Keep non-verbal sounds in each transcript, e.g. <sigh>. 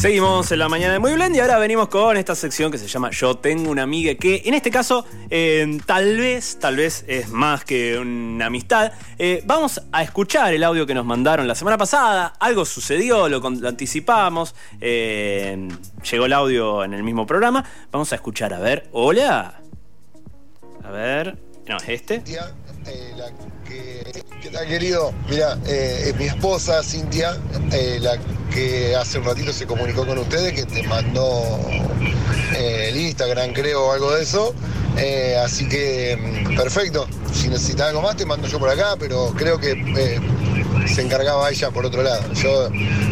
Seguimos en la mañana de Muy Blend y ahora venimos con esta sección que se llama Yo tengo una amiga que en este caso eh, tal vez, tal vez es más que una amistad. Eh, vamos a escuchar el audio que nos mandaron la semana pasada. Algo sucedió, lo, lo anticipamos. eh, llegó el audio en el mismo programa. Vamos a escuchar, a ver. Hola. A ver. No, es este. ¿qué tal querido? Mira, mi esposa Cintia, la que hace un ratito se comunicó con ustedes, que te mandó eh, el Instagram, creo, o algo de eso. Eh, así que, mm, perfecto. Si necesitas algo más, te mando yo por acá, pero creo que eh, se encargaba ella por otro lado. Yo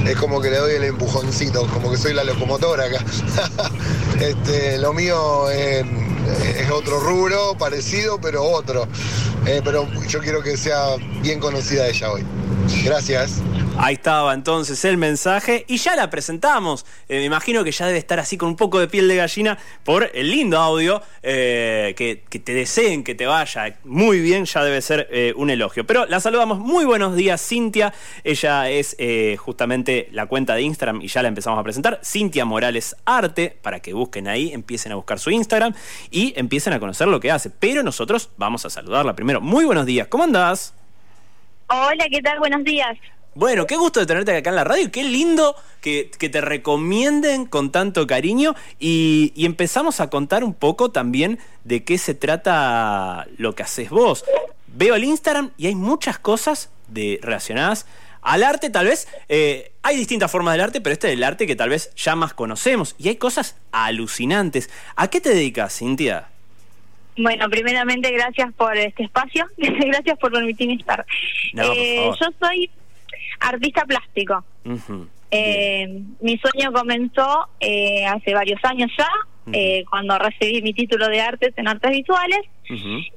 es como que le doy el empujoncito, como que soy la locomotora acá. <laughs> este, lo mío es otro rubro, parecido, pero otro. Pero yo quiero que sea bien conocida ella hoy. Gracias. Ahí estaba entonces el mensaje y ya la presentamos. Eh, me imagino que ya debe estar así con un poco de piel de gallina por el lindo audio. eh, que, te deseen que te vaya muy bien, ya debe ser eh, un elogio. Pero la saludamos. Muy buenos días, Cintia. Ella es justamente la cuenta de Instagram y ya la empezamos a presentar. Cintia Morales Arte, para que busquen ahí, empiecen a buscar su Instagram y empiecen a conocer lo que hace. Pero nosotros vamos a saludarla primero. Muy buenos días, ¿cómo andás? Hola, ¿qué tal? Buenos días. Bueno, qué gusto de tenerte acá en la radio y qué lindo que, que te recomienden con tanto cariño y, y empezamos a contar un poco también de qué se trata lo que haces vos. Veo el Instagram y hay muchas cosas de, relacionadas al arte, tal vez. eh, hay distintas formas del arte, pero este es el arte que tal vez ya más conocemos y hay cosas alucinantes. ¿A qué te dedicas, Cintia? Bueno, primeramente gracias por este espacio, <laughs> gracias por permitirme estar. No, Eh, yo soy artista plástico. Eh, mi sueño comenzó eh, hace varios años ya, eh, cuando recibí mi título de artes en artes visuales.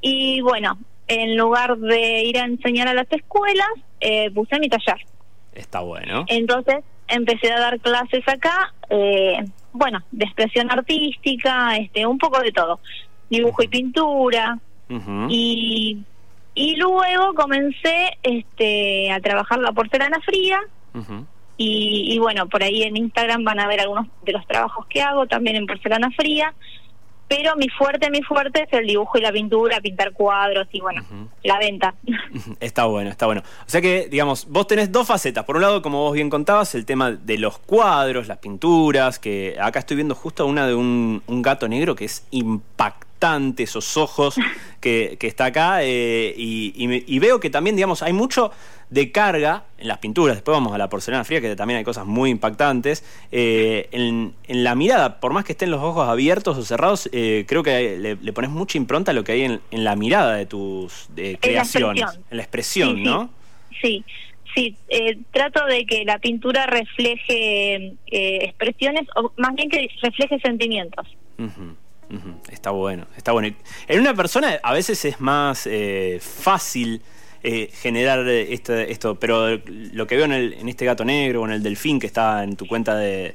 Y bueno, en lugar de ir a enseñar a las escuelas, eh, puse mi taller. Está bueno. Entonces empecé a dar clases acá, eh, bueno, de expresión artística, este, un poco de todo, dibujo y pintura, y, y luego comencé este, a trabajar la porcelana fría, y, y bueno, por ahí en Instagram van a ver algunos de los trabajos que hago, también en porcelana fría, pero mi fuerte, mi fuerte es el dibujo y la pintura, pintar cuadros y bueno, la venta. <laughs> Está bueno, está bueno. O sea que, digamos, vos tenés dos facetas. Por un lado, como vos bien contabas, el tema de los cuadros, las pinturas, que acá estoy viendo justo una de un, un gato negro que es impactante, esos ojos que, que está acá, eh, y, y y veo que también, digamos, hay mucho de carga en las pinturas. Después vamos a la porcelana fría, que también hay cosas muy impactantes. Eh, en, en la mirada, por más que estén los ojos abiertos o cerrados, eh, creo que le, le pones mucha impronta a lo que hay en, en la mirada de tus de creaciones. En la expresión, Sí, sí. ¿no? Sí, sí, eh, trato de que la pintura refleje eh, expresiones, o más bien que refleje sentimientos. Está bueno, está bueno. En una persona a veces es más eh, fácil eh, generar esto, pero lo que veo en, este gato negro o en el delfín que está en tu cuenta de,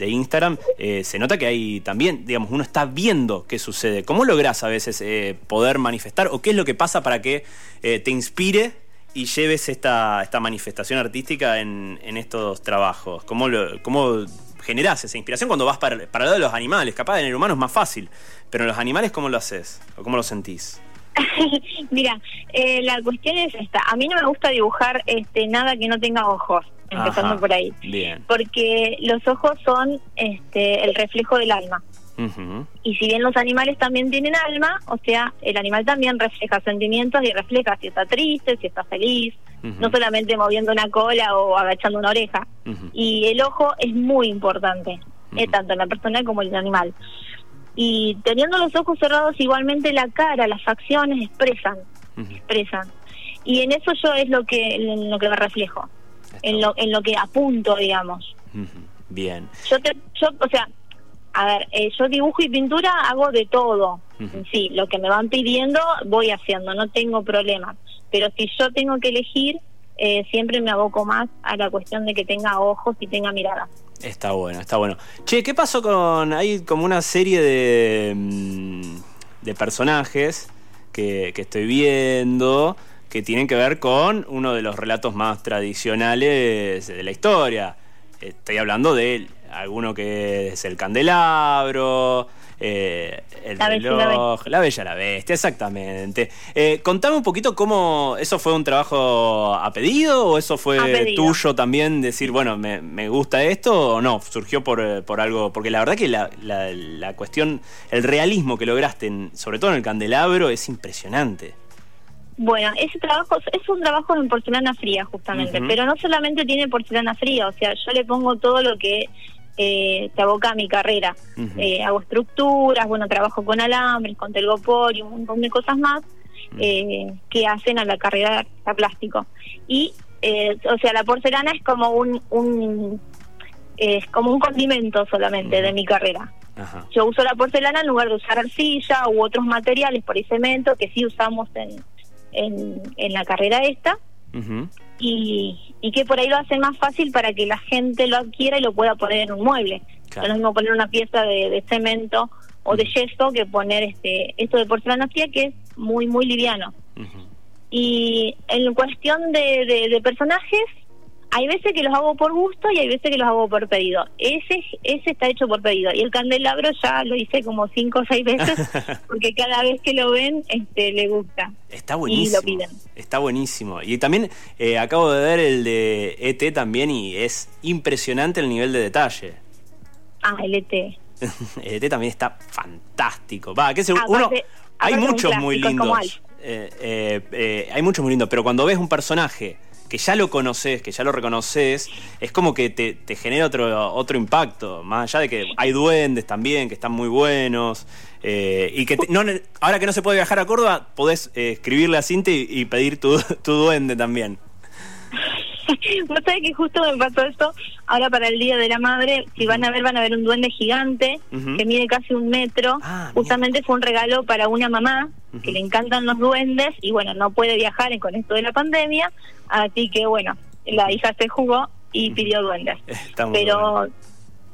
Instagram, eh, se nota que hay también, digamos, uno está viendo qué sucede. ¿Cómo logras a veces poder manifestar o qué es lo que pasa para que te inspire y lleves esta, esta manifestación artística en, en estos trabajos? ¿Cómo, lo, cómo generás esa inspiración cuando vas para, para el lado de los animales? Capaz en el humano es más fácil, pero en los animales, ¿cómo lo haces? ¿O cómo lo sentís? <laughs> Mira, eh, la cuestión es esta. A mí no me gusta dibujar este nada que no tenga ojos, empezando Ajá, por ahí. Bien. Porque los ojos son este, el reflejo del alma. Y si bien los animales también tienen alma, o sea, el animal también refleja sentimientos y refleja si está triste, si está feliz, no solamente moviendo una cola o agachando una oreja. Y el ojo es muy importante, eh, tanto en la persona como en el animal. Y teniendo los ojos cerrados, igualmente la cara, las facciones expresan, expresan. Y en eso yo es lo que, en lo que me reflejo, en lo, en lo que apunto, digamos. Bien. Yo, te, yo o sea, a ver, eh, yo dibujo y pintura hago de todo. Sí, lo que me van pidiendo voy haciendo, no tengo problemas. Pero si yo tengo que elegir, eh, siempre me aboco más a la cuestión de que tenga ojos y tenga mirada. Está bueno, está bueno. Che, ¿qué pasó con. Hay como una serie de. mm, de personajes que, que estoy viendo que tienen que ver con uno de los relatos más tradicionales de la historia. Estoy hablando de alguno que es el candelabro, eh, el La Bella y la reloj, la Bella la Bestia, exactamente. Eh, contame un poquito cómo, ¿eso fue un trabajo a pedido o eso fue pedido. tuyo también? Decir, bueno, me, me gusta esto o no, surgió por, eh, por algo, porque la verdad que la, la- la cuestión, el realismo que lograste, en- sobre todo en el candelabro, es impresionante. Bueno, ese trabajo es un trabajo en porcelana fría justamente, pero no solamente tiene porcelana fría, o sea, yo le pongo todo lo que eh, se aboca a mi carrera. Eh, hago estructuras, bueno, trabajo con alambres, con telgopor y un montón de cosas más eh, que hacen a la carrera a plástico. Y, eh, o sea, la porcelana es como un, un es como un condimento solamente de mi carrera. Ajá. Yo uso la porcelana en lugar de usar arcilla u otros materiales, por ahí cemento, que sí usamos en, en, en la carrera esta, y, y que por ahí lo hace más fácil para que la gente lo adquiera y lo pueda poner en un mueble. Claro. No es mismo poner una pieza de, de cemento o de yeso que poner este esto de porcelana fría que es muy, muy liviano. Y en cuestión de, de- de personajes, hay veces que los hago por gusto y hay veces que los hago por pedido. Ese ese está hecho por pedido. Y el candelabro ya lo hice como cinco o seis veces, <laughs> porque cada vez que lo ven, este le gusta. Está Y buenísimo. lo piden. Está buenísimo. Y también eh, acabo de ver el de ET también y es impresionante el nivel de detalle. Ah, el ET. <laughs> el ET también está fantástico. Va, que se- Aparte- uno, hay muchos muy lindos. Eh, eh, hay muchos muy lindos, pero cuando ves un personaje que ya lo conoces, que ya lo reconoces, es como que te, genera otro, otro impacto. Más allá de que hay duendes también, que están muy buenos. eh, y que te- no, ahora que no se puede viajar a Córdoba, podés eh, escribirle a Cinti y, y pedir tu, tu duende también. <laughs> Vos sabés que justo me pasó esto ahora para el Día de la Madre. Si van a ver, van a ver un duende gigante que mide casi un metro. Ah, Justamente fue un regalo para una mamá que le encantan los duendes y bueno, no puede viajar con esto de la pandemia. Así que bueno, la hija se jugó y pidió duendes. Está muy Pero bueno.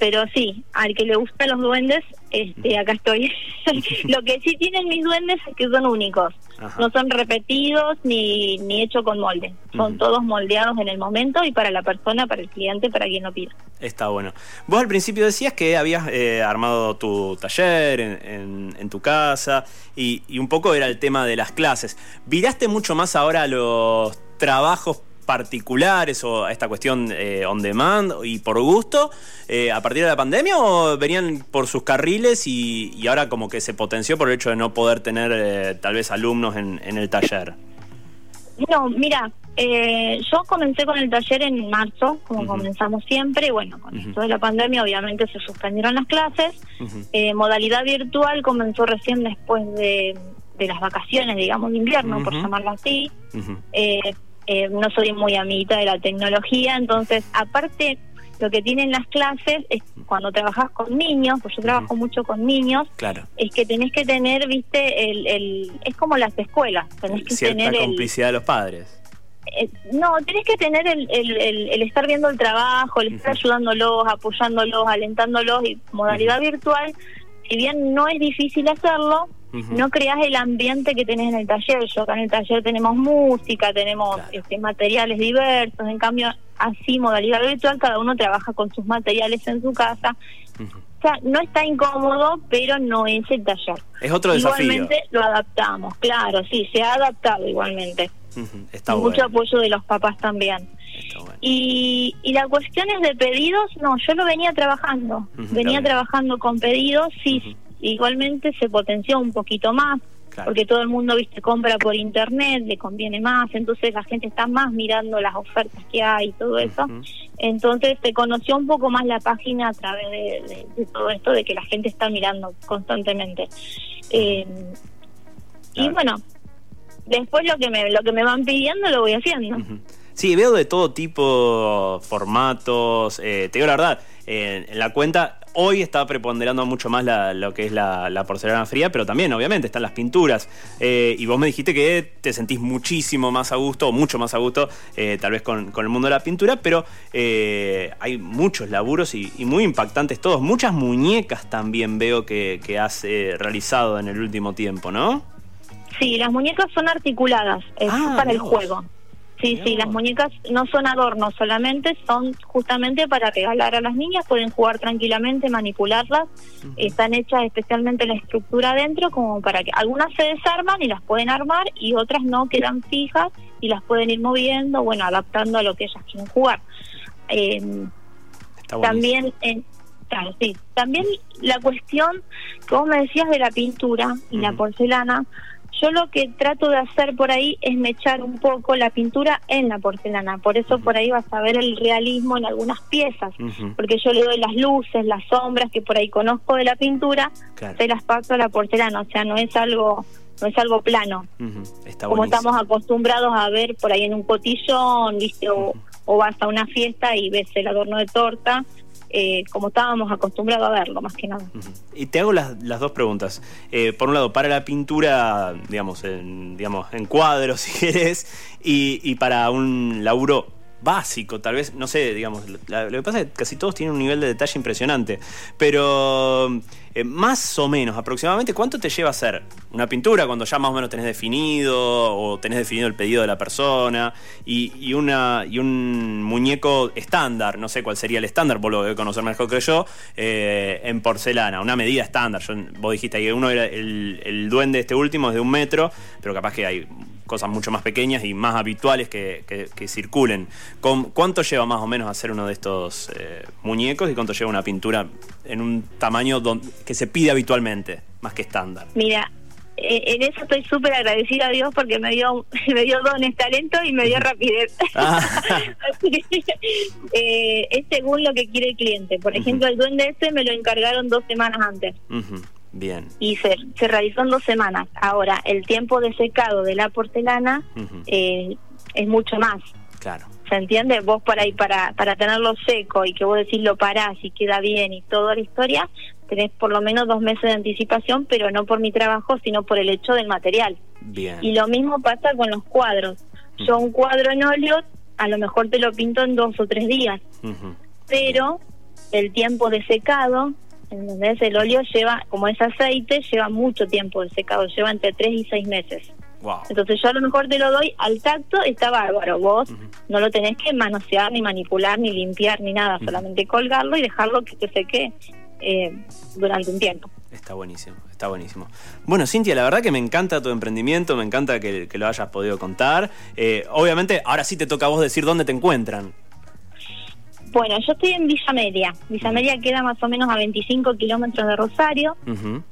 Pero sí, al que le gustan los duendes, este, acá estoy. <laughs> Lo que sí tienen mis duendes es que son únicos. Ajá. No son repetidos ni, ni hechos con molde. Son todos moldeados en el momento y para la persona, para el cliente, para quien lo pida. Está bueno. Vos al principio decías que habías eh, armado tu taller en, en- en tu casa y, y un poco era el tema de las clases. ¿Viraste mucho más ahora los trabajos particulares o a esta cuestión eh, on demand y por gusto eh, a partir de la pandemia o venían por sus carriles y, y ahora como que se potenció por el hecho de no poder tener eh, tal vez alumnos en, en el taller? No, mira, eh, yo comencé con el taller en marzo, como comenzamos siempre. y Bueno, con Ujú. esto de la pandemia, obviamente se suspendieron las clases. Eh, modalidad virtual comenzó recién después de, de las vacaciones, digamos, de invierno, por llamarlo así. Eh, no soy muy amiguita de la tecnología, entonces, aparte, lo que tienen las clases es cuando trabajas con niños, pues yo trabajo mucho con niños, Claro. es que tenés que tener, viste, el, el es como las escuelas, tenés que Cierta tener el, complicidad de los padres. eh, no, tenés que tener el, el, el- el estar viendo el trabajo, el estar ayudándolos, apoyándolos, alentándolos y modalidad virtual, si bien no es difícil hacerlo, No creas el ambiente que tenés en el taller. Yo acá en el taller tenemos música, tenemos Claro. este, materiales diversos, en cambio así modalidad virtual cada uno trabaja con sus materiales en su casa. O sea, no está incómodo, pero no es el taller. Es otro desafío. Igualmente lo adaptamos, claro, sí, se ha adaptado igualmente. Está Y bueno. mucho apoyo de los papás también. Está bueno. Y, y la cuestión es de pedidos, no, yo lo venía trabajando, venía trabajando con pedidos, sí. Igualmente se potenció un poquito más, Claro. porque todo el mundo, viste, compra por internet, le conviene más, entonces la gente está más mirando las ofertas que hay y todo eso, entonces se conoció un poco más la página a través de, de- de todo esto, de que la gente está mirando constantemente. Eh, Y bueno, después lo que me lo que me van pidiendo lo voy haciendo. Sí, veo de todo tipo, formatos. eh, te digo la verdad, eh, en la cuenta hoy está preponderando mucho más la- lo que es la, la porcelana fría, pero también, obviamente, están las pinturas. Eh, y vos me dijiste que te sentís muchísimo más a gusto, o mucho más a gusto, eh, tal vez con, con el mundo de la pintura, pero eh, hay muchos laburos y, y muy impactantes todos. Muchas muñecas también veo que, que has eh, realizado en el último tiempo, ¿no? Sí, las muñecas son articuladas, es Ah, para el juego. Sí, sí, las muñecas no son adornos solamente, son justamente para regalar a las niñas, pueden jugar tranquilamente, manipularlas, están hechas especialmente la estructura adentro como para que algunas se desarman y las pueden armar y otras no quedan fijas y las pueden ir moviendo, bueno, adaptando a lo que ellas quieren jugar. Eh, también, en, claro, sí, también la cuestión, como me decías, de la pintura y la porcelana, yo lo que trato de hacer por ahí es mechar un poco la pintura en la porcelana, por eso por ahí vas a ver el realismo en algunas piezas, porque yo le doy las luces, las sombras que por ahí conozco de la pintura, se las paso a la porcelana, o sea, no es algo no es algo plano, como estamos acostumbrados a ver por ahí en un cotillón, ¿viste? O, o vas a una fiesta y ves el adorno de torta eh, como estábamos acostumbrados a verlo, más que nada. Y te hago las, dos preguntas. Eh, por un lado, para la pintura, digamos, en, digamos, en cuadros, <laughs> si querés, y, y para un laburo básico, tal vez, no sé, digamos, lo que pasa es que casi todos tienen un nivel de detalle impresionante, pero eh, más o menos, aproximadamente, ¿cuánto te lleva a hacer una pintura cuando ya más o menos tenés definido o tenés definido el pedido de la persona y, una, y un muñeco estándar, no sé cuál sería el estándar, vos lo debes conocer mejor que yo, eh, en porcelana, una medida estándar, vos dijiste que uno era el, el duende este último es de un metro, pero capaz que hay cosas mucho más pequeñas y más habituales que, circulen. ¿Cuánto lleva más o menos hacer uno de estos eh, muñecos y cuánto lleva una pintura en un tamaño que se pide habitualmente, más que estándar? Mira, eh, en eso estoy súper agradecida a Dios porque me dio <laughs> me dio dones, talento y me dio rapidez. <laughs> Ah. <laughs> Eh, es según lo que quiere el cliente. Por ejemplo, el duende este me lo encargaron dos semanas antes. Bien. Y se, se realizó en dos semanas. Ahora, el tiempo de secado de la porcelana eh, es mucho más. Claro. ¿Se entiende? Vos para ahí, para, para tenerlo seco y que vos decís lo parás y queda bien y toda la historia, tenés por lo menos dos meses de anticipación, pero no por mi trabajo, sino por el hecho del material. Bien. Y lo mismo pasa con los cuadros. Yo un cuadro en óleo, a lo mejor te lo pinto en dos o tres días, pero el tiempo de secado ¿entendés? El óleo lleva, como es aceite, lleva mucho tiempo de secado, lleva entre 3 y 6 meses. Entonces yo a lo mejor te lo doy al tacto, está bárbaro. Vos no lo tenés que manosear, ni manipular, ni limpiar, ni nada. Solamente colgarlo y dejarlo que te seque eh, durante un tiempo. Está buenísimo, está buenísimo. Bueno, Cintia, la verdad que me encanta tu emprendimiento, me encanta que, lo hayas podido contar. Eh, obviamente, ahora sí te toca a vos decir dónde te encuentran. Bueno, yo estoy en Villa Media. Villa Media queda más o menos a 25 kilómetros de Rosario.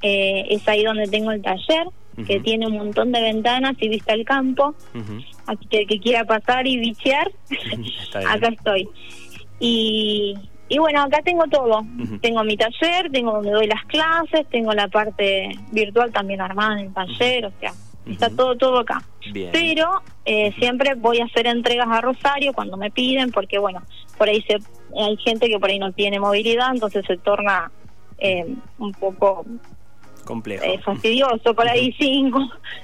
Eh, es ahí donde tengo el taller, que tiene un montón de ventanas y vista al campo. Así que el que quiera pasar y bichear, <laughs> <laughs> acá estoy. Y, y bueno, acá tengo todo. Tengo mi taller, tengo donde doy las clases, tengo la parte virtual también armada en el taller, o sea, Está todo, todo acá. Pero eh, siempre voy a hacer entregas a Rosario cuando me piden, porque bueno, por ahí se, hay gente que por ahí no tiene movilidad, entonces se torna eh, un poco complejo. Eh, fastidioso, por ahí <laughs> cinco.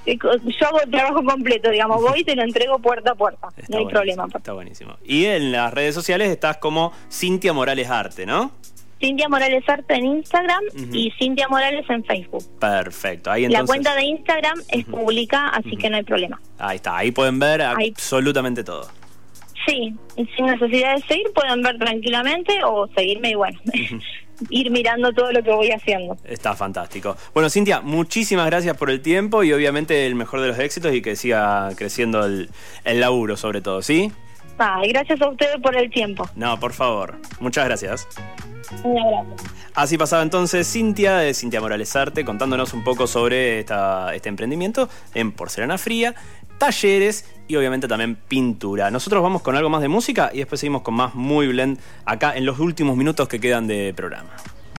Yo hago el trabajo completo, digamos, voy y te lo entrego puerta a puerta, no hay problema. Está buenísimo. Y en las redes sociales estás como Cintia Morales Arte, ¿no? Cintia Morales Arte en Instagram y Cintia Morales en Facebook. Perfecto. Ahí La cuenta de Instagram es pública, así que no hay problema. Ahí está, ahí pueden ver absolutamente todo. Sí, sin necesidad de seguir, pueden ver tranquilamente o seguirme y bueno, <laughs> ir mirando todo lo que voy haciendo. Está fantástico. Bueno, Cintia, muchísimas gracias por el tiempo y obviamente el mejor de los éxitos y que siga creciendo el, el laburo sobre todo, ¿sí? Ay, gracias a ustedes por el tiempo. No, por favor. Muchas gracias. Así pasaba entonces Cintia, de Cintia Morales Arte, contándonos un poco sobre este emprendimiento en porcelana fría, talleres y obviamente también pintura. Nosotros vamos con algo más de música y después seguimos con más Muy Blend acá en los últimos minutos que quedan de programa.